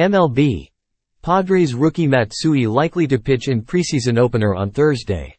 MLB. Padres rookie Matsui likely to pitch in preseason opener on Thursday.